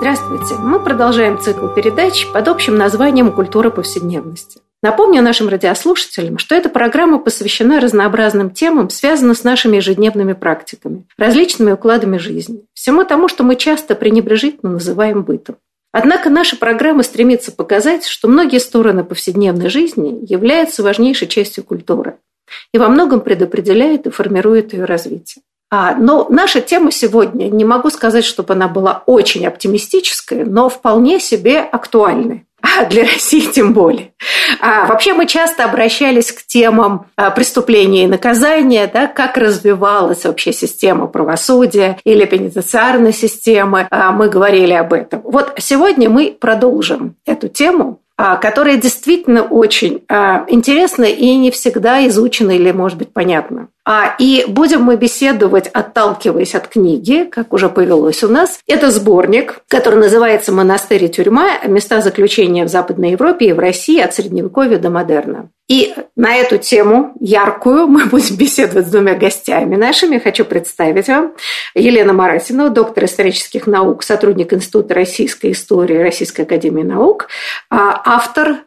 Здравствуйте! Мы продолжаем цикл передач под общим названием «Культура повседневности». Напомню нашим радиослушателям, что эта программа посвящена разнообразным темам, связанным с нашими ежедневными практиками, различными укладами жизни, всему тому, что мы часто пренебрежительно называем бытом. Однако наша программа стремится показать, что многие стороны повседневной жизни являются важнейшей частью культуры и во многом предопределяет и формирует ее развитие. А, но наша тема сегодня, не могу сказать, чтобы она была очень оптимистическая, но вполне себе актуальная. А для России тем более. А вообще мы часто обращались к темам а, преступления и наказания, да, как развивалась вообще система правосудия или пенитенциарной системы. А, мы говорили об этом. Вот сегодня мы продолжим эту тему, а, которая действительно очень а, интересна и не всегда изучена или, может быть, понятна. А, и будем мы беседовать, отталкиваясь от книги, как уже повелось у нас. Это сборник, который называется «Монастырь и тюрьма. Места заключения в Западной Европе и в России от Средневековья до модерна». И на эту тему яркую мы будем беседовать с двумя гостями нашими. Хочу представить вам Елена Маратина, доктор исторических наук, сотрудник Института российской истории Российской академии наук, а автор,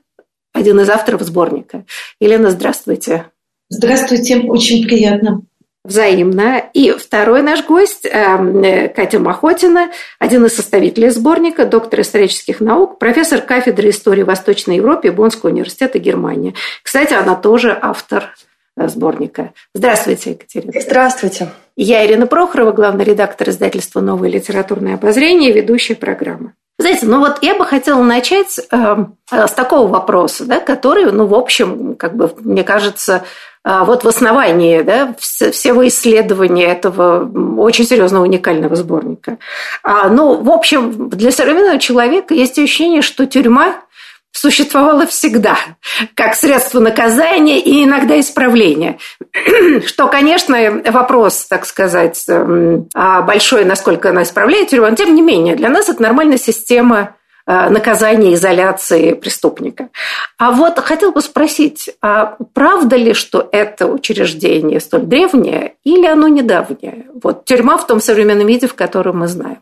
один из авторов сборника. Елена, здравствуйте. Здравствуйте, очень приятно. Взаимно. И второй наш гость, эм, Катя Махотина, один из составителей сборника, доктор исторических наук, профессор кафедры истории Восточной Европы Боннского университета Германии. Кстати, она тоже автор э, сборника. Здравствуйте, Екатерина. Здравствуйте. Я Ирина Прохорова, главный редактор издательства «Новое литературное обозрение», ведущая программы. Знаете, ну вот я бы хотела начать э, с такого вопроса, да, который, ну, в общем, как бы, мне кажется, а, вот в основании да, всего исследования этого очень серьезного уникального сборника. А, ну, в общем, для современного человека есть ощущение, что тюрьма существовала всегда как средство наказания и иногда исправления. Что, конечно, вопрос, так сказать, а, большой, насколько она исправляет тюрьму, но тем не менее, для нас это нормальная система Э, наказания, изоляции преступника. А вот хотел бы спросить, а правда ли, что это учреждение столь древнее или оно недавнее? Вот тюрьма в том современном виде, в котором мы знаем.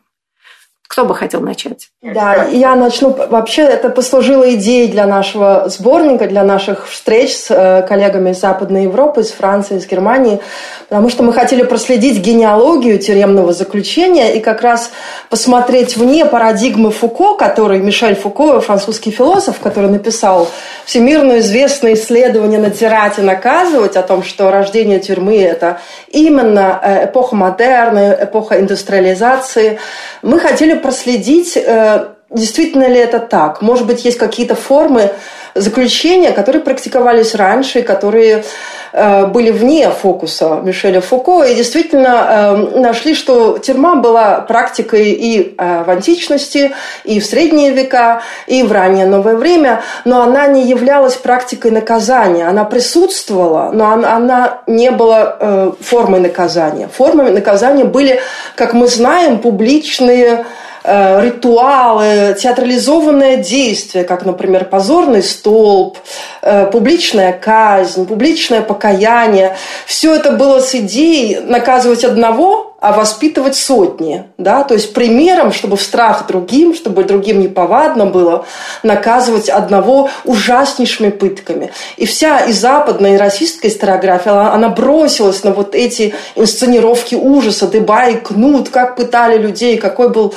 Кто бы хотел начать? Да, я начну. Вообще это послужило идеей для нашего сборника, для наших встреч с э, коллегами из Западной Европы, из Франции, из Германии, потому что мы хотели проследить генеалогию тюремного заключения и как раз посмотреть вне парадигмы Фуко, который Мишель Фуко, французский философ, который написал всемирно известное исследование «Натирать и наказывать» о том, что рождение тюрьмы – это именно э, эпоха модерна, эпоха индустриализации. Мы хотели проследить, э, действительно ли это так. Может быть, есть какие-то формы заключения, которые практиковались раньше, которые э, были вне фокуса Мишеля Фуко, и действительно э, нашли, что тюрьма была практикой и в античности, и в средние века, и в раннее новое время, но она не являлась практикой наказания. Она присутствовала, но она, не была формой наказания. Формами наказания были, как мы знаем, публичные ритуалы, театрализованное действие, как, например, позорный столб, э, публичная казнь, публичное покаяние. Все это было с идеей наказывать одного, а воспитывать сотни. Да? То есть примером, чтобы в страх другим, чтобы другим неповадно было, наказывать одного ужаснейшими пытками. И вся и западная, и российская историография, она, она бросилась на вот эти инсценировки ужаса, дыба и кнут, как пытали людей, какой был,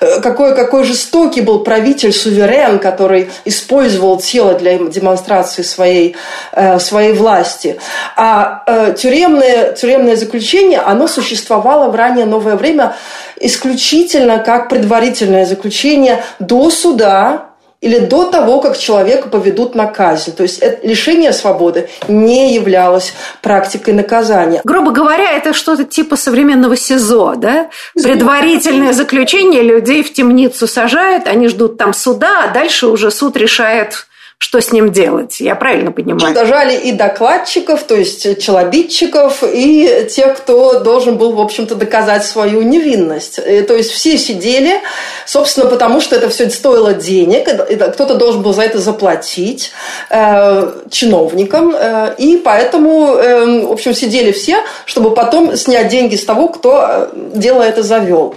э, какой, какой жестокий был правитель, суверен, который использовал тело для демонстрации своей, э, своей власти. А э, тюремное, тюремное заключение, оно существовало в раннее новое время исключительно как предварительное заключение до суда или до того, как человека поведут на казнь. То есть это лишение свободы не являлось практикой наказания. Грубо говоря, это что-то типа современного СИЗО, да? Предварительное заключение людей в темницу сажают, они ждут там суда, а дальше уже суд решает что с ним делать. Я правильно понимаю? Дожали и докладчиков, то есть челобитчиков, и тех, кто должен был, в общем-то, доказать свою невинность. И, то есть все сидели, собственно, потому что это все стоило денег, кто-то должен был за это заплатить э, чиновникам, э, и поэтому, э, в общем, сидели все, чтобы потом снять деньги с того, кто э, дело это завел.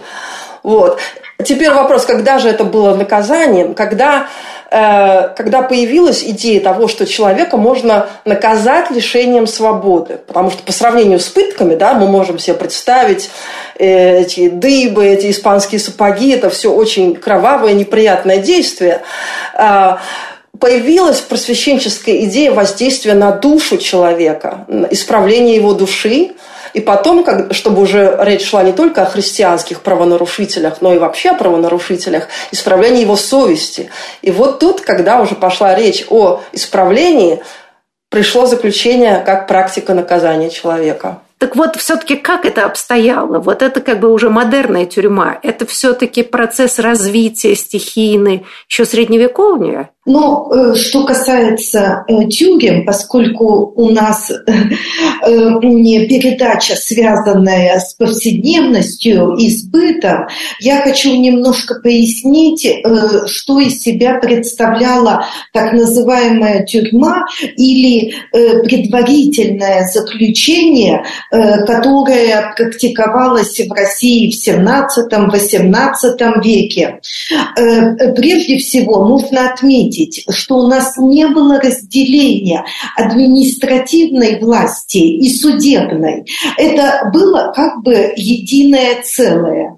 Вот. Теперь вопрос, когда же это было наказанием, когда Э, когда появилась идея того, что человека можно наказать лишением свободы. Потому что по сравнению с пытками, да, мы можем себе представить э, эти дыбы, эти испанские сапоги, это все очень кровавое, неприятное действие. Э, появилась просвещенческая идея воздействия на душу человека, исправления его души, и потом, как, чтобы уже речь шла не только о христианских правонарушителях, но и вообще о правонарушителях, исправлении его совести. И вот тут, когда уже пошла речь о исправлении, пришло заключение как практика наказания человека. Так вот, все-таки как это обстояло? Вот это как бы уже модерная тюрьма. Это все-таки процесс развития стихийный, еще средневековья? Но э, что касается э, тюрем, поскольку у нас э, не передача, связанная с повседневностью и с бытом, я хочу немножко пояснить, что из себя представляла так называемая тюрьма или предварительное заключение, которое практиковалось в России в 17-18 веке. Прежде всего, нужно отметить, отметить, что у нас не было разделения административной власти и судебной. Это было как бы единое целое.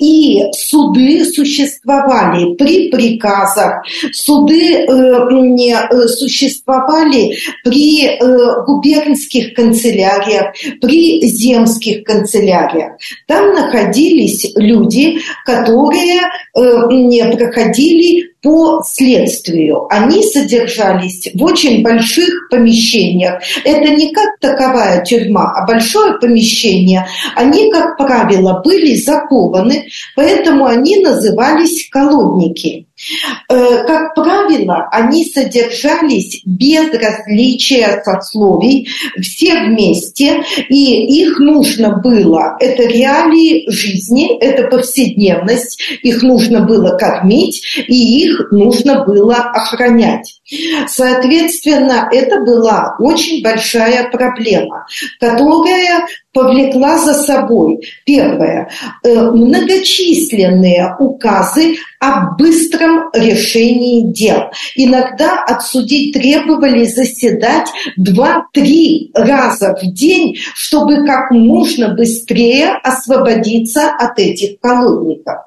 И суды существовали при приказах, суды э, э, существовали при э, губернских канцеляриях, при земских канцеляриях. Там находились люди, которые не проходили по следствию. Они содержались в очень больших помещениях. Это не как таковая тюрьма, а большое помещение. Они, как правило, были закованы, поэтому они назывались колодники. Э, как правило, они содержались без различия сословий, все вместе, и их нужно было, это реалии жизни, это повседневность, их нужно было кормить, и их нужно было охранять. Соответственно, это была очень большая проблема, которая повлекла за собой, первое, э, многочисленные указы о быстром решении дел. Иногда от судей требовали заседать 2-3 раза в день, чтобы как можно быстрее освободиться от этих колодников.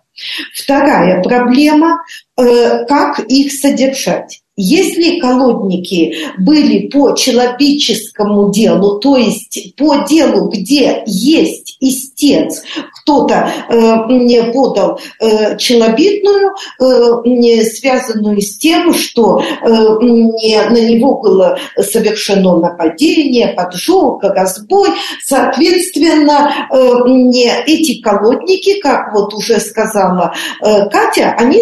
Вторая проблема э, – как их содержать. Если колодники были по человеческому делу, то есть по делу, где есть истец, кто-то э, мне подал э, челобитную, э, связанную с тем, что на него было совершено нападение, поджог, разбой. Соответственно, эти колодники, как вот уже сказала Катя, они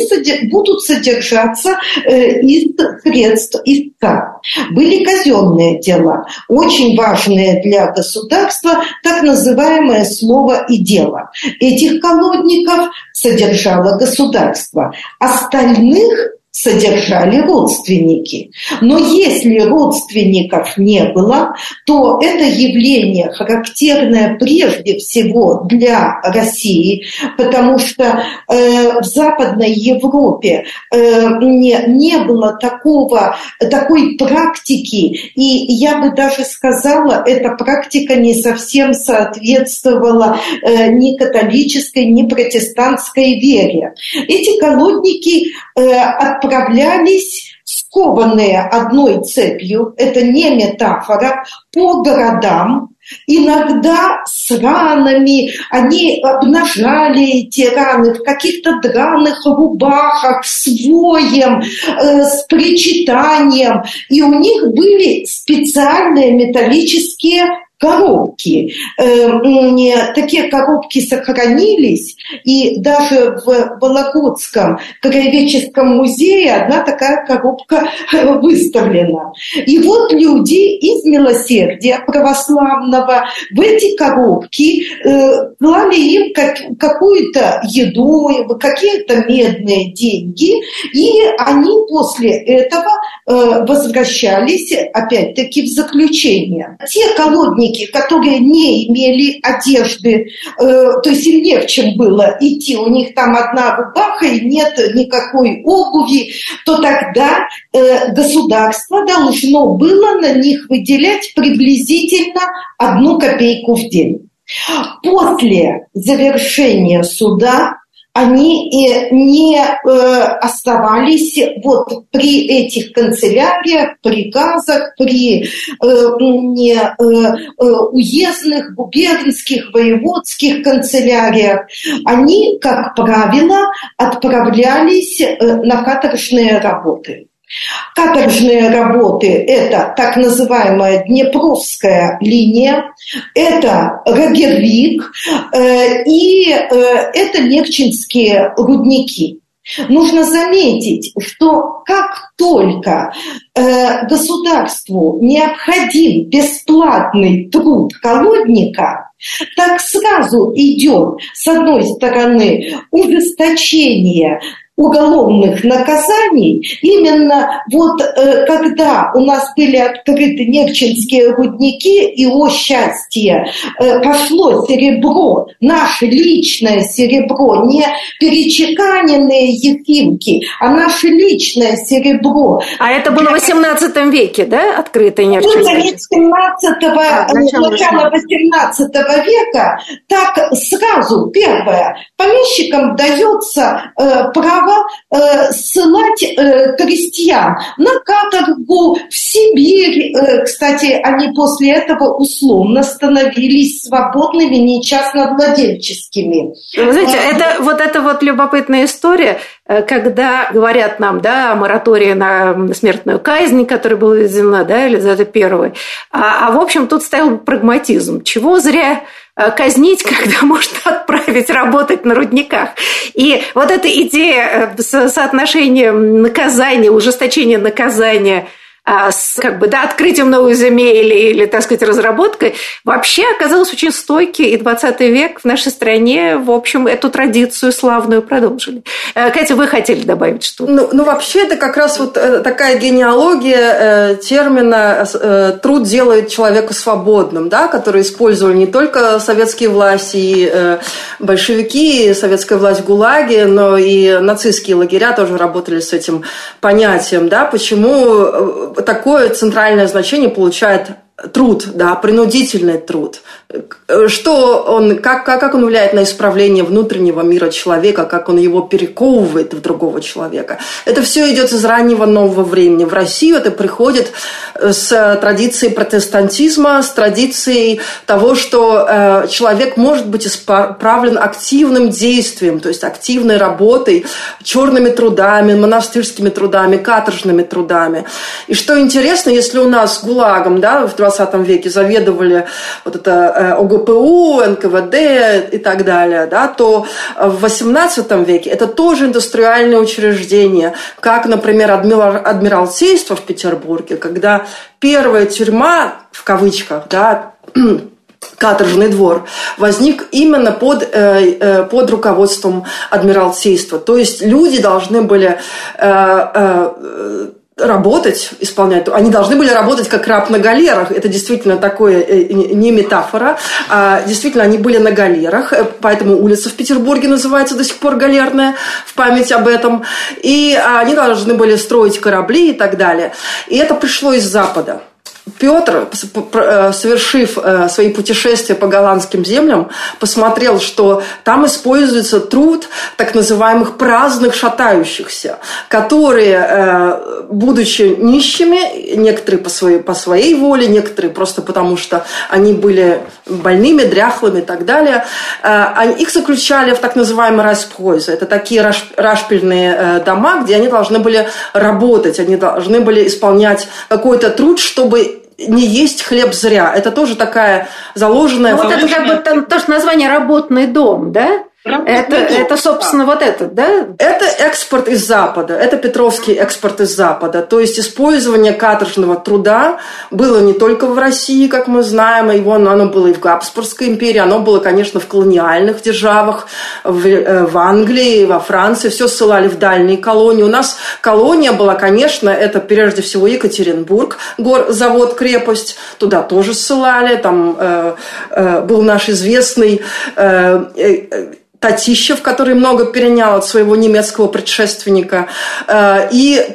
будут содержаться из средств истца. Были казенные дела, очень важные для государства, так называемое слово и дело. Этих колодников содержало государство. Остальных содержали родственники. Но если родственников не было, то это явление характерное прежде всего для России, потому что э, в Западной Европе э, не, не было такого, такой практики, и я бы даже сказала, эта практика не совсем соответствовала э, ни католической, ни протестантской вере. Эти колодники э, отправлялись скованные одной цепью, это не метафора, по городам, иногда с ранами, они обнажали эти раны в каких-то драных рубахах, с воем, э, с причитанием. И у них были специальные металлические коробки. Э, такие коробки сохранились, и даже в Вологодском краеведческом музее одна такая коробка выставлена. И вот люди из милосердия православного в эти коробки э, клали им как, какую-то еду, какие-то медные деньги, и они после этого возвращались опять-таки в заключение. Те колодники, которые не имели одежды, э, то есть им чем было идти, у них там одна рубаха и нет никакой обуви, то тогда э, государство должно было на них выделять приблизительно одну копейку в день. После завершения суда они не э, оставались вот при этих канцеляриях, приказах, при э, не, э, уездных, губернских, воеводских канцеляриях. Они, как правило, отправлялись на каторжные работы. Каторжные работы – это так называемая Днепровская линия, это Рогервик э, и э, это Нерчинские рудники. Нужно заметить, что как только э, государству необходим бесплатный труд колодника, так сразу идет, с одной стороны, ужесточение уголовных наказаний именно вот э, когда у нас были открыты Нерчинские рудники и о счастье э, пошло серебро, наше личное серебро, не перечеканенные ефимки, а наше личное серебро. А это было в 18 веке, да, открытые Нерчинские? 17 а, начало 18 века так сразу, первое, помещикам дается э, право право э, ссылать э, крестьян на каторгу, в Сибирь. Э, кстати, они после этого условно становились свободными, не частновладельческими. Вы знаете, а, это, вот это вот любопытная история, э, когда говорят нам, да, о моратории на смертную казнь, которая была введена, да, Елизавета Первой. А, а в общем, тут стоял прагматизм. Чего зря казнить, когда можно отправить работать на рудниках. И вот эта идея э, соотношения наказания, ужесточения наказания – с как бы, да, открытием новой земель или, или, так сказать, разработкой, вообще оказалось очень стойкий, и 20 век в нашей стране, в общем, эту традицию славную продолжили. Э, Катя, вы хотели добавить что-то? Ну, ну вообще, это как раз вот э, такая генеалогия э, термина э, «труд делает человека свободным», да, который использовали не только советские власти, и э, большевики, и советская власть в ГУЛАГе, но и нацистские лагеря тоже работали с этим понятием, да, почему такое центральное значение получает труд, да, принудительный труд. Что он, как, как, как он влияет на исправление внутреннего мира человека, как он его перековывает в другого человека. Это все идет из раннего нового времени. В Россию это приходит э, с традицией протестантизма, с традицией того, что э, человек может быть исправлен активным действием, то есть активной работой, черными трудами, монастырскими трудами, каторжными трудами. И что интересно, если у нас ГУЛАГом, да, в 20 веке заведовали вот это э, ОГПУ, НКВД и так далее, да, то в 18 веке это тоже индустриальное учреждение, как, например, Адмиралтейство в Петербурге, когда первая тюрьма, в кавычках, да, каторжный двор возник именно под, э, э, под руководством Адмиралтейства. То есть люди должны были работать, исполнять, они должны были работать как раб на галерах. Это действительно такое, э, не метафора, а действительно они были на галерах, э, поэтому улица в Петербурге называется до сих пор галерная, в память об этом. И они должны были строить корабли и так далее. И это пришло из Запада. Петр, э, совершив э, свои путешествия по голландским землям, посмотрел, что там используется труд так называемых праздных шатающихся, которые, э, будучи нищими, некоторые по своей, по своей воле, некоторые просто потому, что они были больными, дряхлыми и так далее, их заключали в так называемые распойзы. Это такие рашпильные дома, где они должны были работать, они должны были исполнять какой-то труд, чтобы не есть хлеб зря. Это тоже такая заложенная... Ну, вот это как бы там тоже название «работный дом», да? Это, это, собственно, вот этот, да? Это экспорт из Запада, это Петровский экспорт из Запада. То есть использование каторжного труда было не только в России, как мы знаем, его, оно было и в Габсбургской империи, оно было, конечно, в колониальных державах, в, э, в Англии, во Франции, все ссылали в дальние колонии. У нас колония была, конечно, это прежде всего Екатеринбург, гор, завод, крепость, туда тоже ссылали, там э, э, был наш известный э, э, Татищев, который много перенял от своего немецкого предшественника. Э, и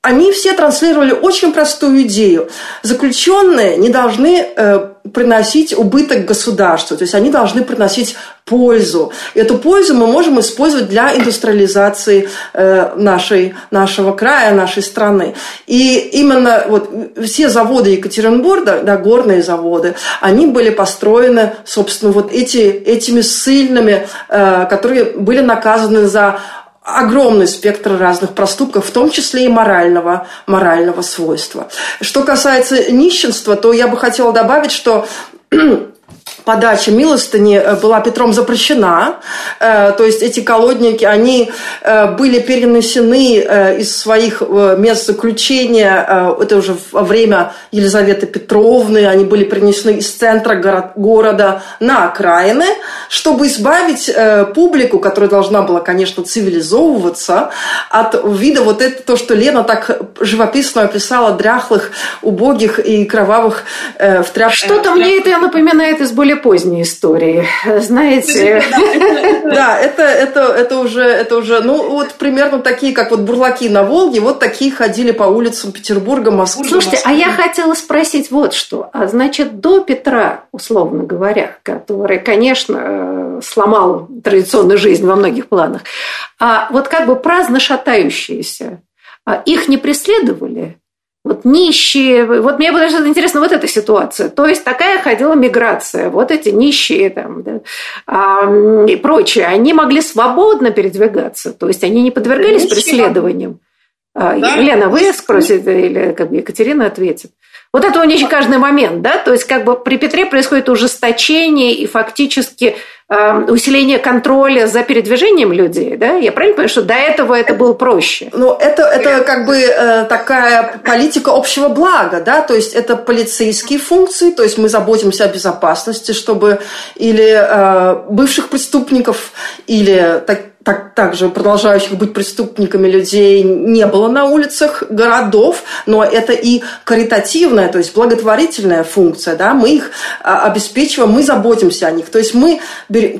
они все транслировали очень простую идею. Заключенные не должны э, приносить убыток государству, то есть они должны приносить пользу. Эту пользу мы можем использовать для индустриализации э, нашей, нашего края, нашей страны. И именно вот все заводы Екатеринбурга, да, горные заводы, они были построены, собственно, вот эти, этими ссыльными, э, которые были наказаны за огромный спектр разных проступков, в том числе и морального, морального свойства. Что касается нищенства, то я бы хотела добавить, что подача милостыни э, была Петром запрещена. Э, то есть эти колодники, они э, были перенесены из своих мест заключения, это уже во время Елизаветы Петровны, они были перенесены из центра города на окраины, чтобы избавить публику, которая должна была, конечно, цивилизовываться, от вида вот это, то, что Лена так живописно описала, дряхлых, убогих и кровавых в тряпках. Что-то мне это напоминает из более более поздней истории, знаете. Да, это, это, это, уже, это уже, ну, вот примерно такие, как вот бурлаки на Волге, вот такие ходили по улицам Петербурга, Москвы. Слушайте, а я хотела спросить вот что. А значит, до Петра, условно говоря, который, конечно, э, сломал традиционную жизнь во многих планах, а вот как бы праздно шатающиеся, а их не преследовали? Вот нищие. Вот мне было интересно вот эта ситуация. То есть такая ходила миграция. Вот эти нищие там, да, а, и прочие, они могли свободно передвигаться. То есть они не подвергались нищие. преследованиям. А, да. Елена, вы спросите, или как бы Екатерина ответит. Вот это у них каждый момент, да? То есть как бы при Петре происходит ужесточение и фактически усиление контроля за передвижением людей, да? Я правильно понимаю, что до этого это было проще? Ну, это, это как бы э, такая политика общего блага, да, то есть это полицейские функции, то есть мы заботимся о безопасности, чтобы или э, бывших преступников, или так, так, также продолжающих быть преступниками людей не было на улицах городов, но это и каритативная, то есть благотворительная функция, да, мы их а, обеспечиваем, мы заботимся о них, то есть мы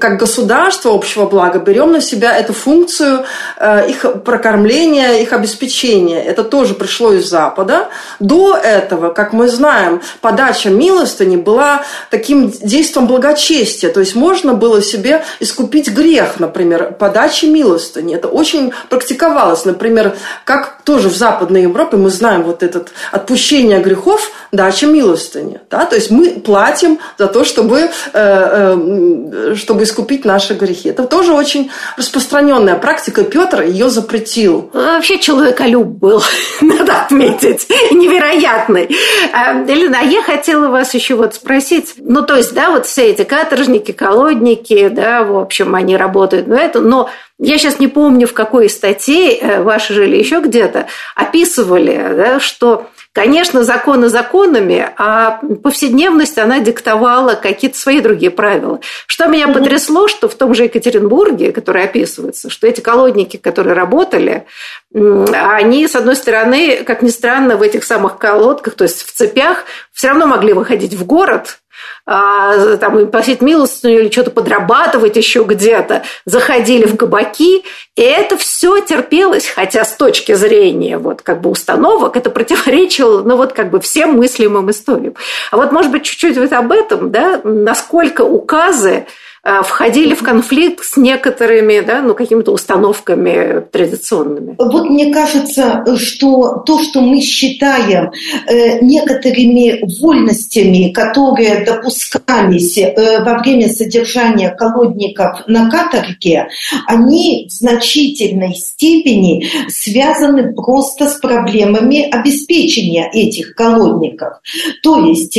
как государство общего блага берем на себя эту функцию э, их прокормления, их обеспечения. Это тоже пришло из Запада. До этого, как мы знаем, подача милостыни была таким действием благочестия, то есть можно было себе искупить грех, например, подача подачи милостыни. Это очень практиковалось. Например, как тоже в Западной Европе мы знаем вот этот отпущение грехов, дача милостыни. Да? То есть мы платим за то, чтобы, э, э, чтобы искупить наши грехи. Это тоже очень распространенная практика. Петр ее запретил. Вообще человеколюб был, надо отметить, невероятный. А, Елена, а я хотела вас еще вот спросить, ну то есть, да, вот все эти каторжники, колодники, да, в общем, они работают, но это, но я сейчас не помню, в какой статье, э, ваши же или еще где-то, описывали, да, что Конечно, законы законами, а повседневность, она диктовала какие-то свои другие правила. Что меня потрясло, что в том же Екатеринбурге, который описывается, что эти колодники, которые работали, они, с одной стороны, как ни странно, в этих самых колодках, то есть в цепях, все равно могли выходить в город, а, там, просить милостыню или что-то подрабатывать еще где-то, заходили в кабаки, и это все терпелось, хотя с точки зрения вот как бы установок это противоречило, ну вот как бы всем мыслимым историям. А вот, может быть, чуть-чуть вот об этом, да, насколько указы входили в конфликт с некоторыми да, ну, какими-то установками традиционными. Вот мне кажется, что то, что мы считаем э, некоторыми вольностями, которые допускались э, во время содержания колодников на каторге, они в значительной степени связаны просто с проблемами обеспечения этих колодников. То есть,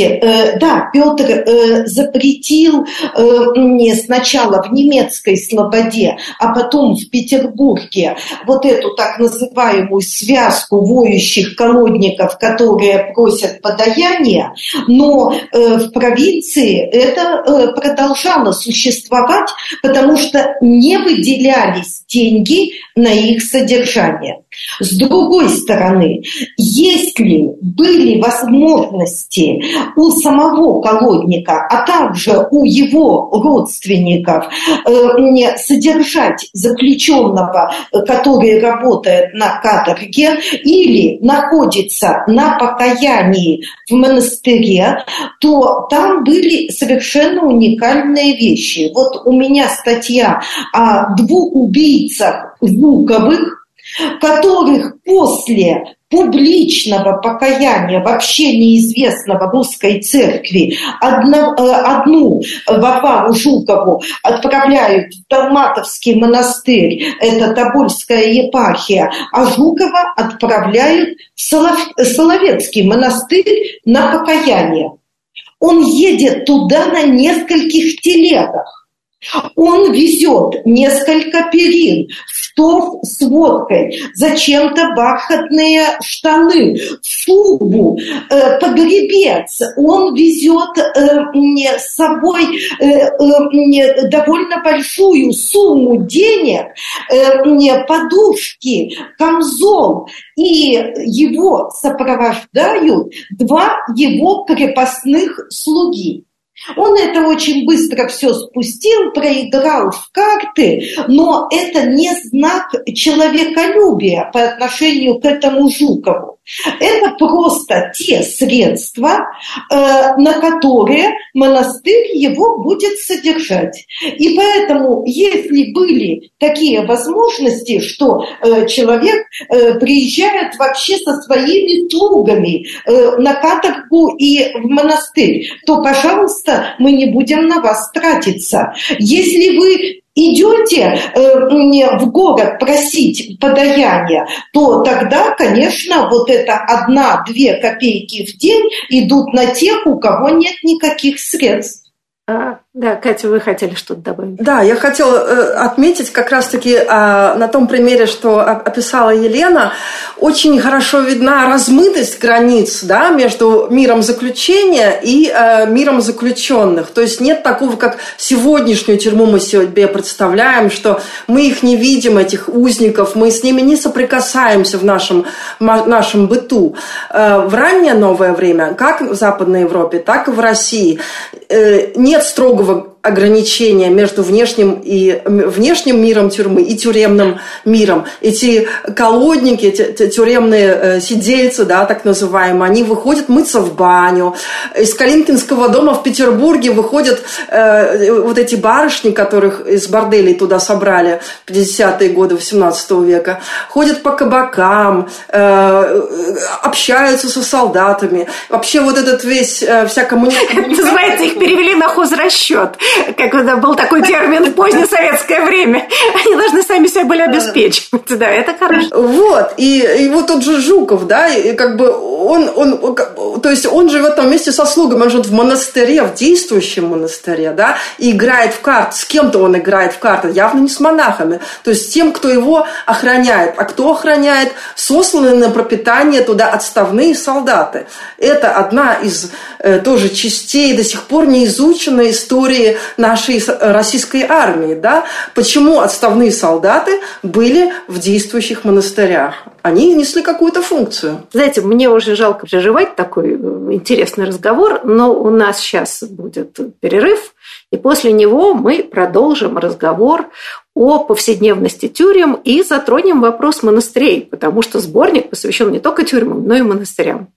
да, Петр запретил не сначала в немецкой слободе, а потом в Петербурге вот эту так называемую связку воющих колодников, которые просят подаяние, но э, в провинции это э, продолжало существовать, потому что не выделялись деньги на их содержание. С другой стороны, если были возможности у самого колодника, а также у его родственников э, содержать заключенного, который работает на каторге или находится на покаянии в монастыре, то там были совершенно уникальные вещи. Вот у меня статья о двух убийцах Жуковых, которых после публичного покаяния вообще неизвестного русской церкви одна, э, одну Варвару Жукову отправляют в Далматовский монастырь, это Тобольская епархия, а Жукова отправляют в Солов, Соловецкий монастырь на покаяние. Он едет туда на нескольких телегах. Он везет несколько перин, стов с водкой, зачем-то бархатные штаны, шубу, э, погребец. Он везет э, с собой э, э, довольно большую сумму денег, э, подушки, камзол. И его сопровождают два его крепостных слуги. Он это очень быстро все спустил, проиграл в карты, но это не знак человеколюбия по отношению к этому Жукову. Это просто те средства, э, на которые монастырь его будет содержать. И поэтому, если были такие возможности, что э, человек э, приезжает вообще со своими слугами на каторгу и в монастырь, то, пожалуйста, мы не будем на вас тратиться. Если вы идете э, в город просить подаяние, то тогда, конечно, вот это одна-две копейки в день идут на тех, у кого нет никаких средств. А, да, Катя, вы хотели что-то добавить? Да, я хотела э, отметить как раз-таки э, на том примере, что описала Елена, очень хорошо видна размытость границ да, между миром заключения и э, миром заключенных. То есть нет такого, как сегодняшнюю тюрьму мы себе представляем, что мы их не видим, этих узников, мы с ними не соприкасаемся в нашем, нашем быту. Э, в раннее новое время, как в Западной Европе, так и в России, не нет строгого готова ограничения между внешним и внешним миром тюрьмы и тюремным миром. Эти колодники, эти тюремные э, сидельцы, да, так называемые, они выходят мыться в баню. Из Калинкинского дома в Петербурге выходят э, вот эти барышни, которых из борделей туда собрали в 50-е годы 18 века, ходят по кабакам, э, общаются со солдатами. Вообще вот этот весь, э, вся коммуникация... Называется, их перевели на хозрасчет как был такой термин в позднее время. Они должны сами себя были обеспечивать. Да, это хорошо. Вот. И, и вот тот же Жуков, да, и как бы он, он, то есть он живет там вместе со слугами, он живет в монастыре, в действующем монастыре, да, и играет в карты. С кем-то он играет в карты, явно не с монахами. То есть тем, кто его охраняет. А кто охраняет? Сосланные на пропитание туда отставные солдаты. Это одна из тоже частей до сих пор не изученной истории нашей российской армии, да? Почему отставные солдаты были в действующих монастырях? Они несли какую-то функцию. Знаете, мне уже жалко прерывать такой э, интересный разговор, но у нас сейчас будет перерыв, и после него мы продолжим разговор о повседневности тюрем и затронем вопрос монастырей, потому что сборник посвящен не только тюрьмам, но и монастырям.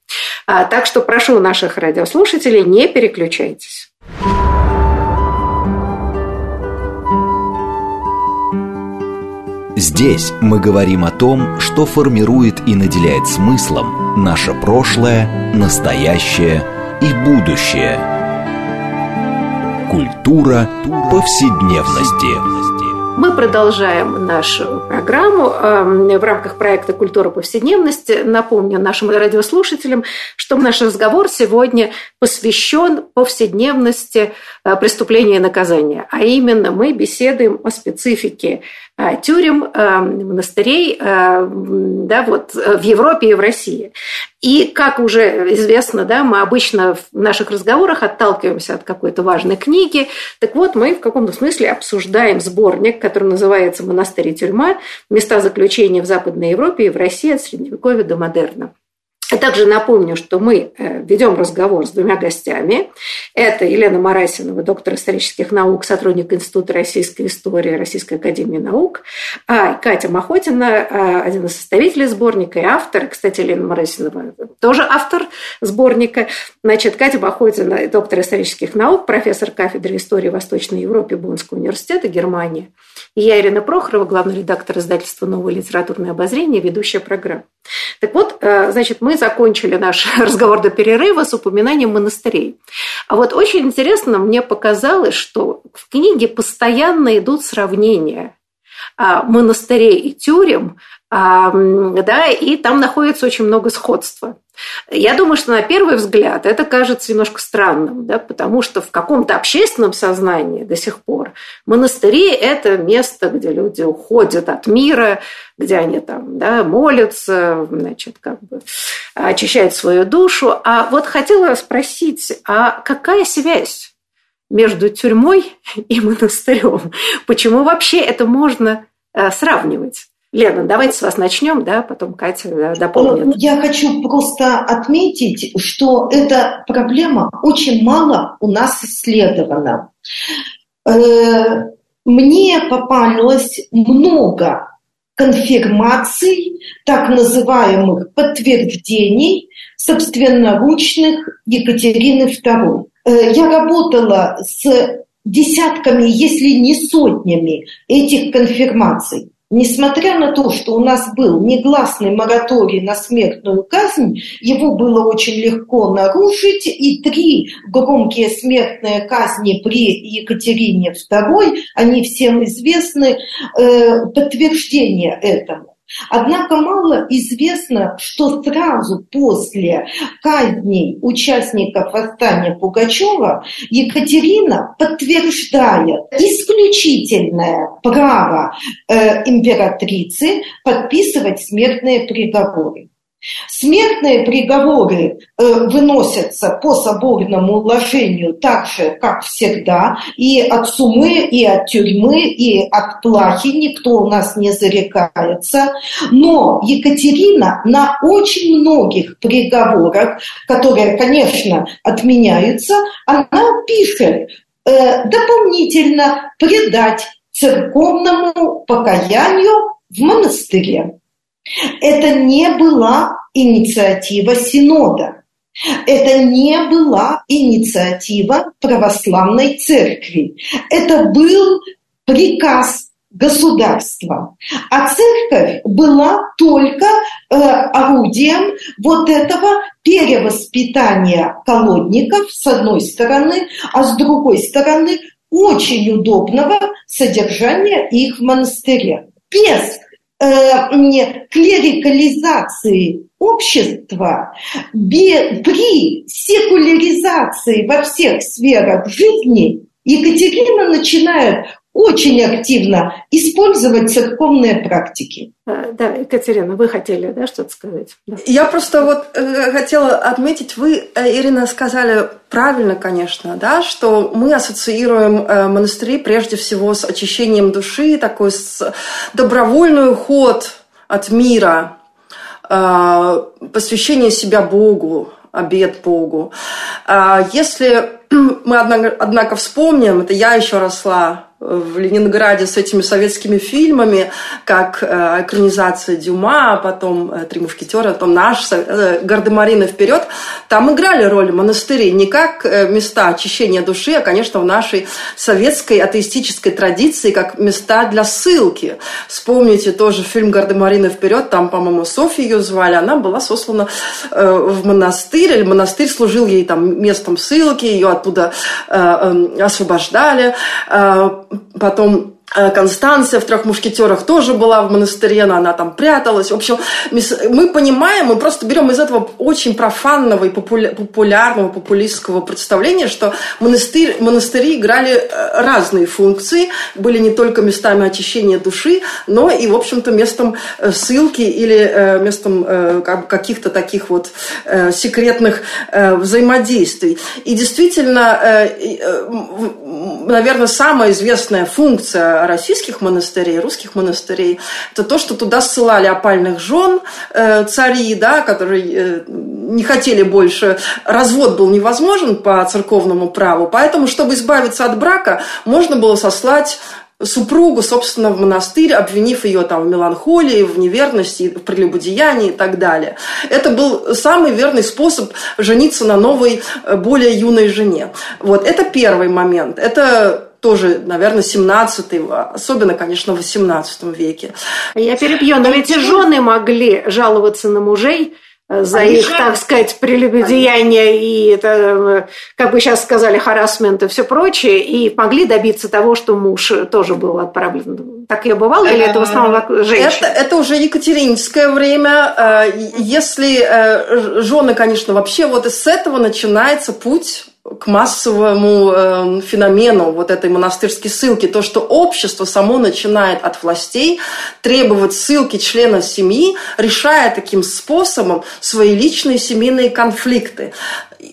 А, так что прошу наших радиослушателей, не переключайтесь. Здесь мы говорим о том, что формирует и наделяет смыслом наше прошлое, настоящее и будущее. Культура повседневности. Мы продолжаем нашу программу эм, в рамках проекта «Культура повседневности». Напомню нашим радиослушателям, что наш разговор сегодня посвящен повседневности преступления и наказания. А именно мы беседуем о специфике э, тюрем, э, монастырей да, вот, в Европе и в России. И, как уже известно, да, мы обычно в наших разговорах отталкиваемся от какой-то важной книги. Так вот, мы в каком-то смысле обсуждаем сборник, который называется «Монастырь и тюрьма. Места заключения в Западной Европе и в России от Средневековья до модерна». А также напомню, что мы э, ведем разговор с двумя гостями. Это Елена Марасинова, доктор исторических наук, сотрудник Института российской истории Российской академии наук, а Катя Махотина, э, один из составителей сборника и автор. Кстати, Елена Марасинова тоже автор сборника. Значит, Катя Махотина, доктор исторических наук, профессор кафедры истории Восточной Европы Боннского университета, Германия. И я, Ирина Прохорова, главный редактор издательства «Новое литературное обозрение», ведущая программа. Так вот, э, значит, мы закончили наш разговор до перерыва с упоминанием монастырей. А вот очень интересно мне показалось, что в книге постоянно идут сравнения а, монастырей и тюрем, а, да, и там находится очень много сходства. Я думаю, что на первый взгляд это кажется немножко странным, да, потому что в каком-то общественном сознании до сих пор монастыри – это место, где люди уходят от мира, где они там да, молятся, значит, как бы очищают свою душу. А вот хотела спросить, а какая связь между тюрьмой и монастырем? Почему вообще это можно э, сравнивать? Лена, давайте с вас начнем, да, потом Катя дополнит. Ну, я хочу просто отметить, что эта проблема очень мало у нас исследована. Э, мне попалось много конфирмаций, так называемых подтверждений собственноручных Екатерины II. Э, я работала с десятками, если не сотнями этих конфирмаций. Несмотря на то, что у нас был негласный мораторий на смертную казнь, его было очень легко нарушить, и три громкие смертные казни при Екатерине II, они всем известны, э, подтверждение этому. Однако мало известно, что сразу после казней участников восстания Пугачева Екатерина подтверждает исключительное право э, императрицы подписывать смертные приговоры. Смертные приговоры э, выносятся по соборному уложению так же, как всегда, и от сумы, и от тюрьмы, и от плахи никто у нас не зарекается. Но Екатерина на очень многих приговорах, которые, конечно, отменяются, она пишет э, дополнительно предать церковному покаянию в монастыре. Это не была инициатива Синода. Это не была инициатива православной церкви. Это был приказ государства. А церковь была только э, орудием вот этого перевоспитания колодников с одной стороны, а с другой стороны очень удобного содержания их в монастыре. Без клерикализации общества, при секуляризации во всех сферах жизни Екатерина начинает очень активно использовать церковные практики. А, да, Екатерина, вы хотели да, что-то сказать? Да. Я просто вот э, хотела отметить, вы, э, Ирина, сказали правильно, конечно, да, что мы ассоциируем э, монастыри прежде всего с очищением души, такой с добровольный уход от мира, посвящение себя Богу, обед Богу. А если мы, однако, вспомним, это я еще росла в Ленинграде с этими советскими фильмами, как э, экранизация Дюма, а потом э, «Три мушкетера», потом наш э, «Гардемарины вперед», там играли роль монастырей не как места очищения души, а, конечно, в нашей советской атеистической традиции, как места для ссылки. Вспомните тоже фильм «Гардемарины вперед», там, по-моему, Софью ее звали, она была сослана в монастырь, или монастырь служил ей там местом ссылки, ее оттуда э, э, освобождали. Потом Э, Констанция в «Трех мушкетерах» тоже была в монастыре, но она там пряталась. В общем, мы понимаем, мы просто берем из этого очень профанного и популярного, популистского представления, что монастырь, монастыри играли э, разные функции, были не только местами очищения души, но и, в общем-то, местом э, ссылки или местом каких-то таких вот секретных взаимодействий. И действительно, наверное, самая известная функция российских монастырей, русских монастырей, это то, что туда ссылали опальных жен э, цари, да, которые э, не хотели больше, развод был невозможен по церковному праву, поэтому, чтобы избавиться от брака, можно было сослать супругу, собственно, в монастырь, обвинив ее там в меланхолии, в неверности, в прелюбодеянии и так далее. Это был самый верный способ жениться на новой, э, более юной жене. Вот, это первый момент. Это тоже, наверное, 17 особенно, конечно, в 18 веке. Я перебью, но ведь и жены могли жаловаться на мужей, за Они их, так сказать, прелюбодеяние и это, э, как бы сейчас сказали, харасмент и все прочее, и могли добиться того, что муж тоже был отправлен. Так и бывало, или это в основном женщины? Это, это уже екатерининское время. Э, если жены, конечно, вообще вот с этого начинается путь к массовому э, феномену вот этой монастырской ссылки, то, что общество само начинает от властей требовать ссылки члена семьи, решая таким способом свои личные семейные конфликты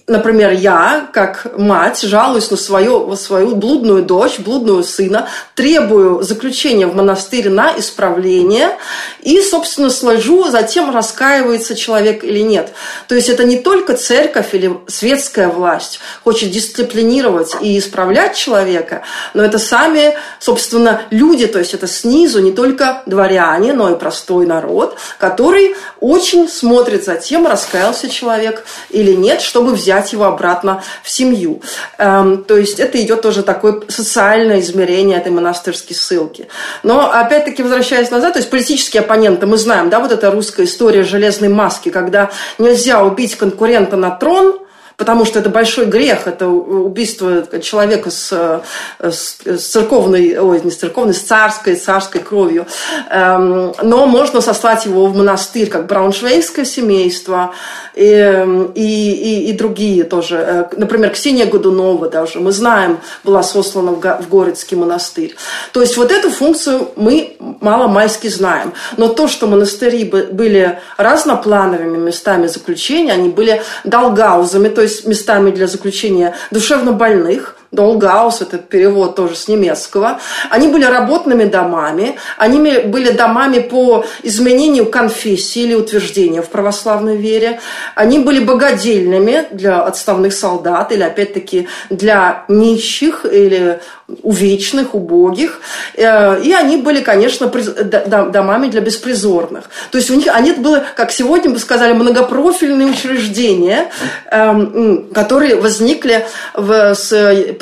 например, я, как мать, жалуюсь на свою, свою блудную дочь, блудную сына, требую заключения в монастырь на исправление и, собственно, сложу, затем раскаивается человек или нет. То есть это не только церковь или светская власть хочет дисциплинировать и исправлять человека, но это сами, собственно, люди, то есть это снизу не только дворяне, но и простой народ, который очень смотрит за тем, раскаялся человек или нет, чтобы взять его обратно в семью. Эм, то есть это идет тоже такое социальное измерение этой монастырской ссылки. Но опять-таки возвращаясь назад, то есть политические оппоненты, мы знаем, да, вот эта русская история железной маски, когда нельзя убить конкурента на трон – потому что это большой грех, это убийство человека с, с, с церковной, ой, не с церковной, с царской, царской кровью. Эм, но можно сослать его в монастырь, как брауншвейгское семейство и, и, и, и другие тоже. Э, например, Ксения Годунова даже, мы знаем, была сослана в, Горецкий монастырь. То есть вот эту функцию мы мало-майски знаем. Но то, что монастыри были разноплановыми местами заключения, они были долгаузами, то есть местами для заключения душевнобольных, Долгаус, это перевод тоже с немецкого. Они были работными домами, они были домами по изменению конфессии или утверждения в православной вере. Они были богадельными для отставных солдат или, опять-таки, для нищих или увечных, убогих. Э, и они были, конечно, домами для беспризорных. То есть у них они было, как сегодня бы сказали, многопрофильные учреждения, эм, которые возникли с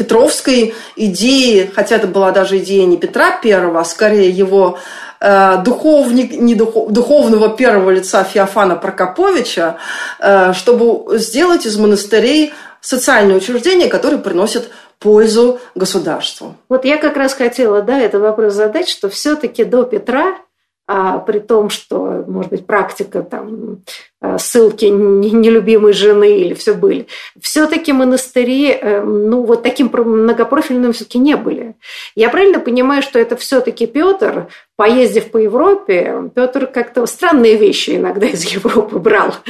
Петровской идеи, хотя это была даже идея не Петра Первого, а скорее его э, духовник, не духов, духовного первого лица Феофана Прокоповича, э, чтобы сделать из монастырей социальные учреждения, которые приносят пользу государству. Вот я как раз хотела, да, этот вопрос задать, что все-таки до Петра а, при том, что, может быть, практика там, а, ссылки нелюбимой жены или все были, все-таки монастыри, э, ну, вот таким многопрофильным все-таки не были. Я правильно понимаю, что это все-таки Петр, поездив по Европе, Петр как-то странные вещи иногда из Европы брал.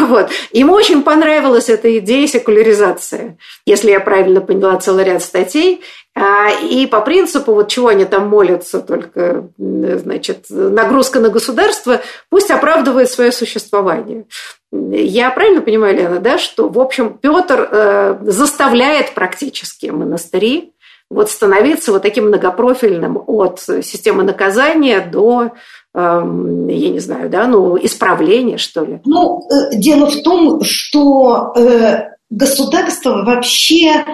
Вот. Ему очень понравилась эта идея секуляризации. Если я правильно поняла целый ряд статей, и по принципу, вот чего они там молятся, только, значит, нагрузка на государство, пусть оправдывает свое существование. Я правильно понимаю, Лена, да, что, в общем, Петр э, заставляет практически монастыри вот становиться вот таким многопрофильным от системы наказания до эм, я не знаю, да, ну, исправления, что ли? Ну, э, дело в том, что э, государство вообще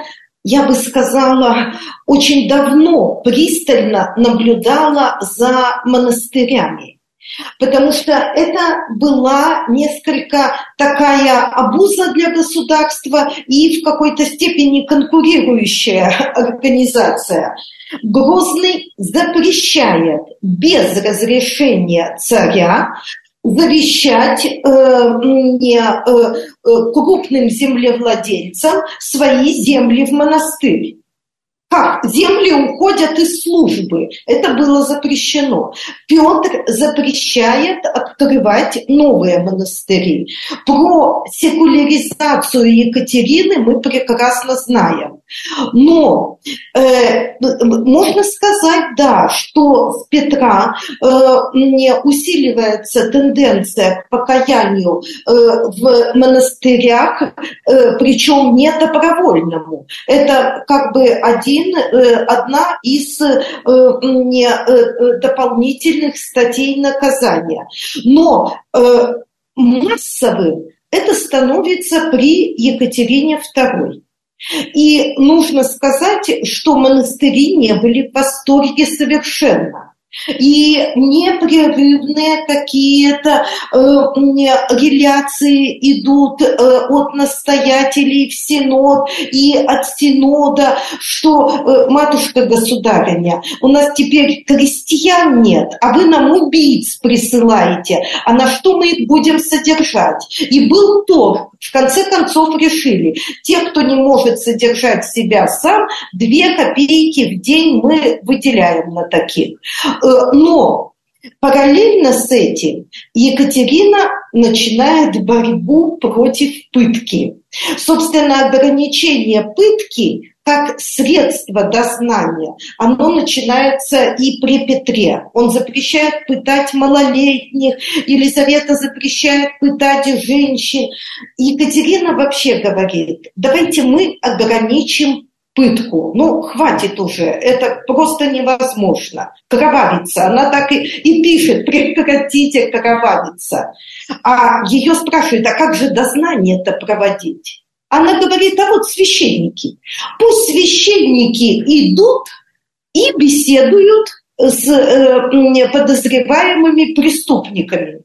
я бы сказала, очень давно пристально наблюдала за монастырями. Потому что это была несколько такая обуза для государства и в какой-то степени конкурирующая организация. Грозный запрещает без разрешения царя завещать э, э, э, крупным землевладельцам свои земли в монастырь. Как? Земли уходят из службы. Это было запрещено. Петр запрещает открывать новые монастыри. Про секуляризацию Екатерины мы прекрасно знаем. Но э, можно сказать, да, что с Петра э, усиливается тенденция к покаянию э, в монастырях, э, причем не добровольному. Это как бы один, э, одна из э, э, дополнительных статей наказания. Но массовым это становится при Екатерине II. И нужно сказать, что монастыри не были в восторге совершенно и непрерывные какие-то э, реляции идут э, от настоятелей в синод и от синода, что э, матушка государыня, у нас теперь крестьян нет, а вы нам убийц присылаете, а на что мы их будем содержать? И был торг, в конце концов решили, те, кто не может содержать себя сам, две копейки в день мы выделяем на таких. Э, но параллельно с этим Екатерина начинает борьбу против пытки. Собственно, ограничение пытки как средство дознания, оно начинается и при Петре. Он запрещает пытать малолетних, Елизавета запрещает пытать женщин. Екатерина вообще говорит, давайте мы ограничим пытку. Ну, хватит уже, это просто невозможно. Кровавиться. Она так и, и пишет, прекратите кровавиться. А ее спрашивают, а как же дознание это проводить? Она говорит, а вот священники. Пусть священники идут и беседуют с э, подозреваемыми преступниками.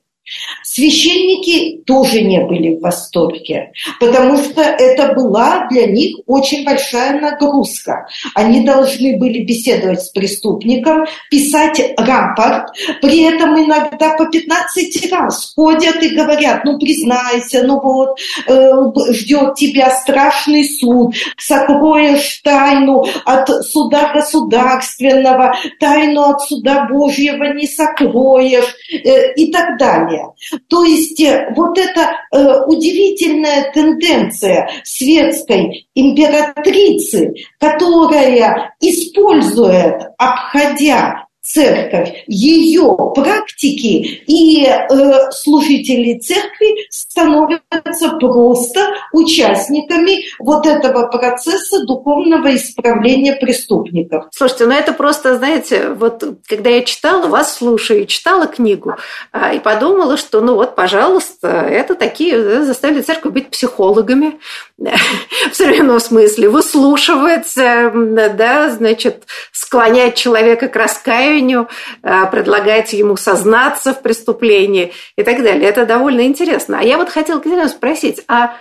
Священники тоже не были в восторге, потому что это была для них очень большая нагрузка. Они должны были беседовать с преступником, писать рапорт, при этом иногда по 15 раз ходят и говорят, ну признайся, ну вот, э, ждет тебя страшный суд, сокроешь тайну от суда государственного, тайну от суда Божьего не сокроешь э, и так далее далее. То есть э, вот эта э, удивительная тенденция светской императрицы, которая использует, обходя церковь, ее практики и э, служители церкви становятся просто участниками вот этого процесса духовного исправления преступников. Слушайте, ну это просто, знаете, вот когда я читала, вас слушаю, читала книгу а, и подумала, что ну вот, пожалуйста, это такие заставили церковь быть психологами в современном смысле, выслушивать, да, значит, склонять человека к раскаянию, раскаянию, э, предлагать ему сознаться в преступлении и так далее. Это довольно интересно. А я вот хотела, Катерина, спросить, а,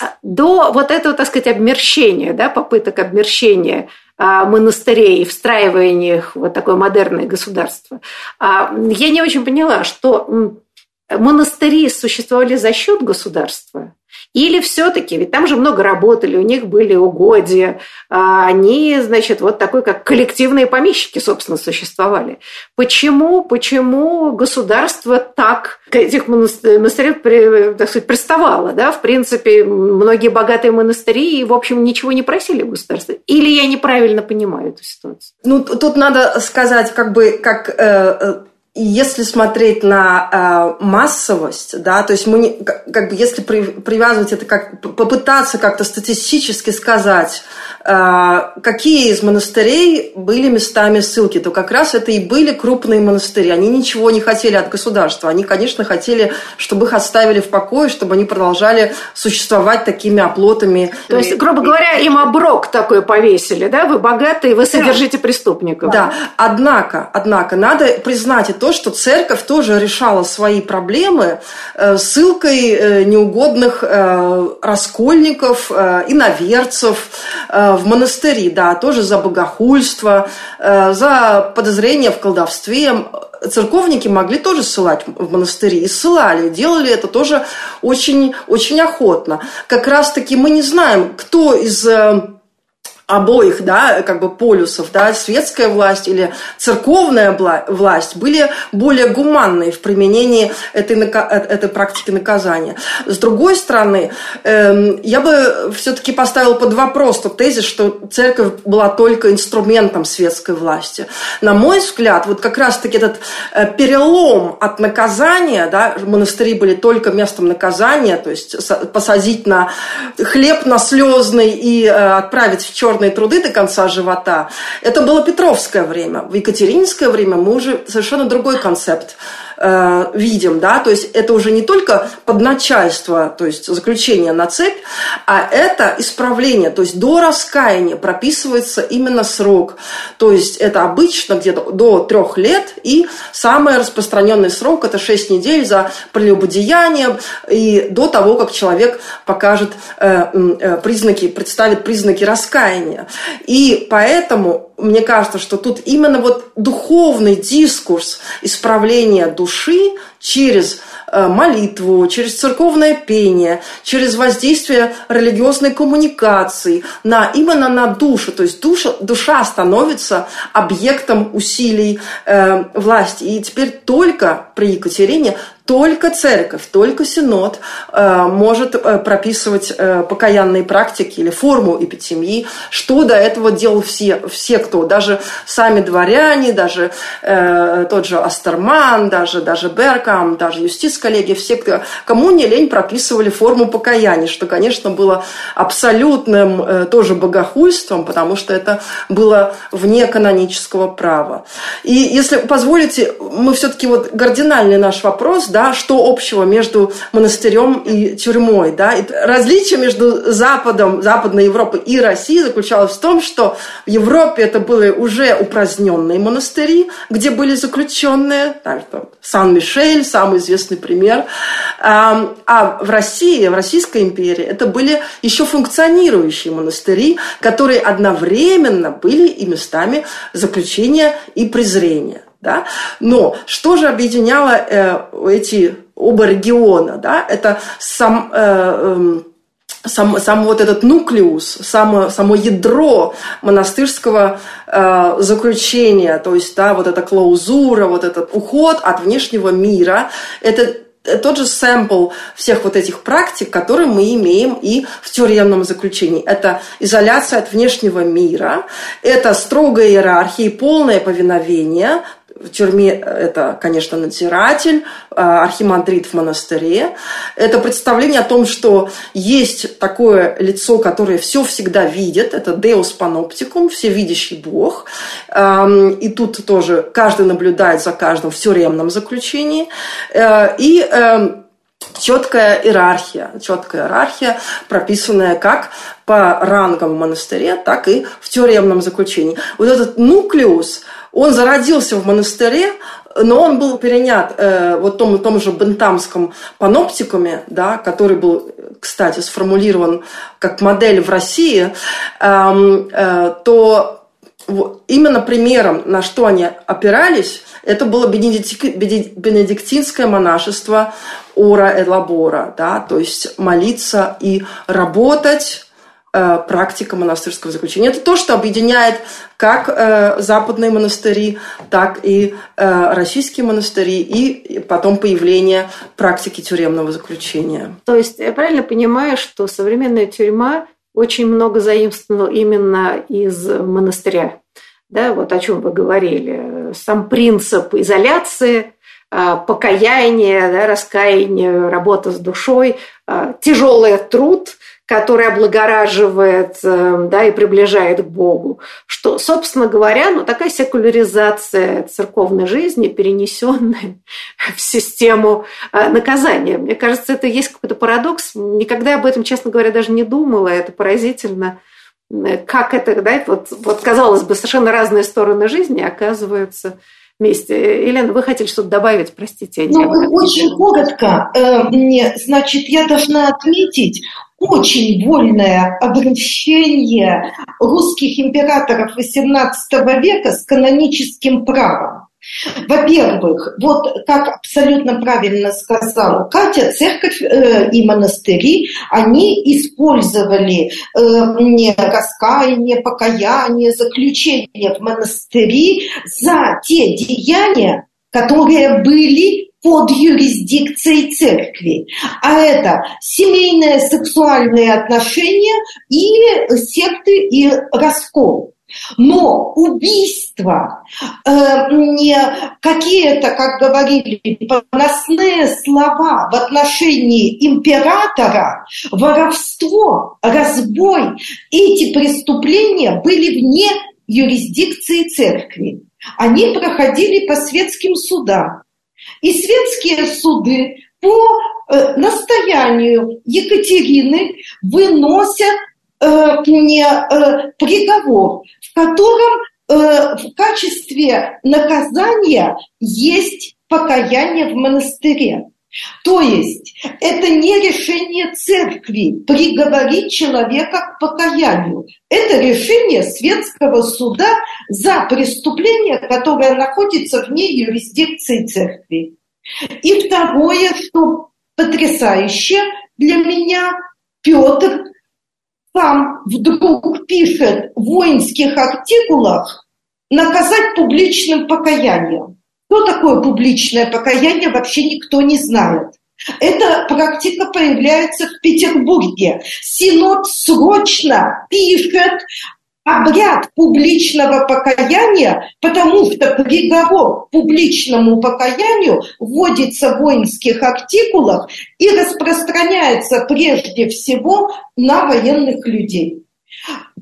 а до вот этого, так сказать, обмерщения, да, попыток обмерщения а, монастырей встраивания их в вот такое модерное государство. А, я не очень поняла, что монастыри существовали за счет государства или все-таки, ведь там же много работали, у них были угодья, а они, значит, вот такой, как коллективные помещики, собственно, существовали. Почему, почему государство так к этих монастырей, так сказать, приставало, да? В принципе, многие богатые монастыри, в общем, ничего не просили у государства. Или я неправильно понимаю эту ситуацию? Ну, тут надо сказать, как бы, как э, э если смотреть на э, массовость, да, то есть мы не, как бы если при, привязывать это как попытаться как-то статистически сказать, э, какие из монастырей были местами ссылки, то как раз это и были крупные монастыри. Они ничего не хотели от государства, они, конечно, хотели, чтобы их оставили в покое, чтобы они продолжали существовать такими оплотами. То есть, грубо говоря, им оброк такой повесили, да? Вы богатые, вы содержите да. преступников. Да. Однако, однако, надо признать то, что церковь тоже решала свои проблемы э, ссылкой э, неугодных э, раскольников, иноверцев в монастыри, да, тоже за богохульство, за подозрение в колдовстве церковники могли тоже ссылать в монастыри и ссылали, делали это тоже очень, очень охотно. Как раз-таки мы не знаем, кто из обоих, да, как бы полюсов, да, светская власть или церковная власть были более гуманные в применении этой, этой практики наказания. С другой стороны, эм, я бы все-таки поставила под вопрос тот тезис, что церковь была только инструментом светской власти. На мой взгляд, вот как раз-таки этот э, перелом от наказания, да, монастыри были только местом наказания, то есть посадить на хлеб на слезный и э, отправить в черный упорные труды до конца живота. Это было Петровское время. В Екатерининское время мы уже совершенно другой концепт э, видим, да, то есть это уже не только подначальство, то есть заключение на цепь, а это исправление, то есть до раскаяния прописывается именно срок, то есть это обычно где-то до трех лет, и самый распространенный срок это 6 недель за прелюбодеяние и до того, как человек покажет э, э, признаки, представит признаки раскаяния. И поэтому мне кажется, что тут именно вот духовный дискурс исправления души через э, молитву, через церковное пение, через воздействие религиозной коммуникации на, именно на душу. То есть душа, душа становится объектом усилий э, власти. И теперь только при Екатерине только церковь, только синод э, может э, прописывать э, покаянные практики или форму эпитемии, что до этого делал все, все кто, даже сами дворяне, даже э, тот же Астерман, даже, даже Беркам, даже юстиц коллеги, все, кому не лень, прописывали форму покаяния, что, конечно, было абсолютным э, тоже богохульством, потому что это было вне канонического права. И если позволите, мы все-таки вот кардинальный наш вопрос, да, что общего между монастырем и тюрьмой, да, и различие между Западом, Западной Европой и Россией заключалось в том, что в Европе это были уже упраздненные монастыри, где были заключенные, так, Сан-Мишель, самый известный пример, а в России, в Российской империи это были еще функционирующие монастыри, которые одновременно были и местами заключения и презрения. Да? Но что же объединяло э, эти оба региона? Да? Это сам, э, э, сам, сам вот этот нуклеус, само, само ядро монастырского э, заключения, то есть да, вот эта клаузура, вот этот уход от внешнего мира, это тот же сэмпл всех вот этих практик, которые мы имеем и в тюремном заключении. Это изоляция от внешнего мира, это строгая иерархия и полное повиновение, в тюрьме это, конечно, надзиратель, а, архимандрит в монастыре. Это представление о том, что есть такое лицо, которое все всегда видит, это Deus Panopticum, всевидящий Бог. И тут тоже каждый наблюдает за каждым в тюремном заключении. Э, и эм, четкая иерархия, четкая иерархия, прописанная как по рангам в монастыре, так и в тюремном заключении. Вот этот нуклеус – он зародился в монастыре, но он был перенят э, вот том, том же бентамском паноптикуме, да, который был, кстати, сформулирован как модель в России, э, э, то именно примером, на что они опирались, это было бенедиктинское монашество Ора Элабора, да, то есть молиться и работать практика монастырского заключения. Это то, что объединяет как э, западные монастыри, так и э, российские монастыри, и потом появление практики тюремного заключения. То есть я правильно понимаю, что современная тюрьма очень много заимствовала именно из монастыря? Да, вот о чем вы говорили. Сам принцип изоляции, покаяние, да, раскаяние, работа с душой, тяжелый труд, который облагораживает э, да, и приближает к Богу. Что, собственно говоря, ну, такая секуляризация церковной жизни, перенесенная в систему э, наказания. Мне кажется, это есть какой-то парадокс. Никогда об этом, честно говоря, даже не думала. Это поразительно как это, да, вот, вот казалось бы, совершенно разные стороны жизни оказываются вместе. Елена, вы хотели что-то добавить, простите. Ну, очень коротко. Э, значит, я должна отметить очень вольное обращение русских императоров XVIII века с каноническим правом. Во-первых, вот как абсолютно правильно сказала Катя, церковь э, и монастыри, они использовали э, не раскаяние, покаяние, заключение в монастыри за те деяния, которые были под юрисдикцией церкви. А это семейные сексуальные отношения или секты и раскол. Но убийство, э, не какие-то, как говорили, поносные слова в отношении императора, воровство, разбой, эти преступления были вне юрисдикции церкви. Они проходили по светским судам. И светские суды по э, настоянию Екатерины выносят э, не, э, приговор, в котором в качестве наказания есть покаяние в монастыре. То есть это не решение церкви приговорить человека к покаянию. Это решение светского суда за преступление, которое находится вне юрисдикции церкви. И второе, что потрясающе для меня, Петр сам вдруг пишет в воинских артикулах наказать публичным покаянием. Что такое публичное покаяние, вообще никто не знает. Эта практика появляется в Петербурге. Синод срочно пишет обряд публичного покаяния, потому что приговор к публичному покаянию вводится в воинских артикулах и распространяется прежде всего на военных людей.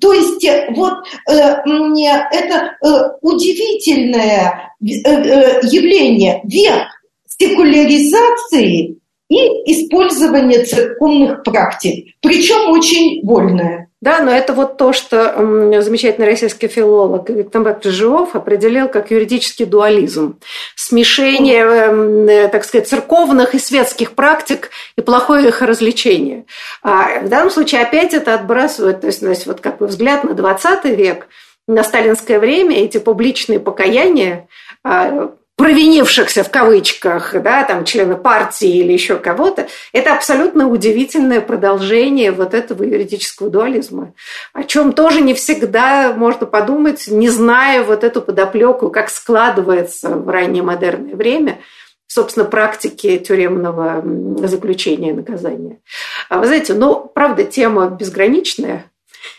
То есть э, вот э, это э, удивительное э, э, явление, век секуляризации и использования церковных практик, причем очень вольное. Да, но это вот то, что замечательный российский филолог Виктор Крыжов определил как юридический дуализм. Смешение, эм, э, так сказать, церковных и светских практик и плохое их развлечение. А в данном случае опять это отбрасывает, то есть, то есть вот как бы взгляд на 20 век, на сталинское время эти публичные покаяния а, провинившихся в кавычках, да, там члены партии или еще кого-то, это абсолютно удивительное продолжение вот этого юридического дуализма, о чем тоже не всегда можно подумать, не зная вот эту подоплеку, как складывается в раннее модерное время, собственно, практики тюремного заключения и наказания. А вы знаете, ну, правда, тема безграничная,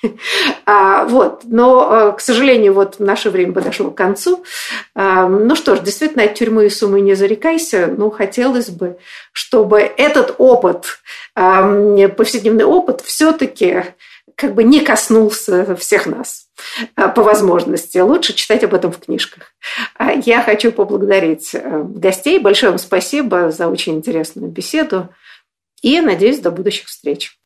вот. Но, э, к сожалению, вот наше время подошло к концу. А, ну что ж, действительно, от тюрьмы и суммы не зарекайся. Но хотелось бы, чтобы этот опыт, а, повседневный опыт, все-таки как бы не коснулся всех нас по возможности. Лучше читать об этом в книжках. Я хочу поблагодарить э, гостей. Большое вам спасибо за очень интересную беседу. И надеюсь, до будущих встреч.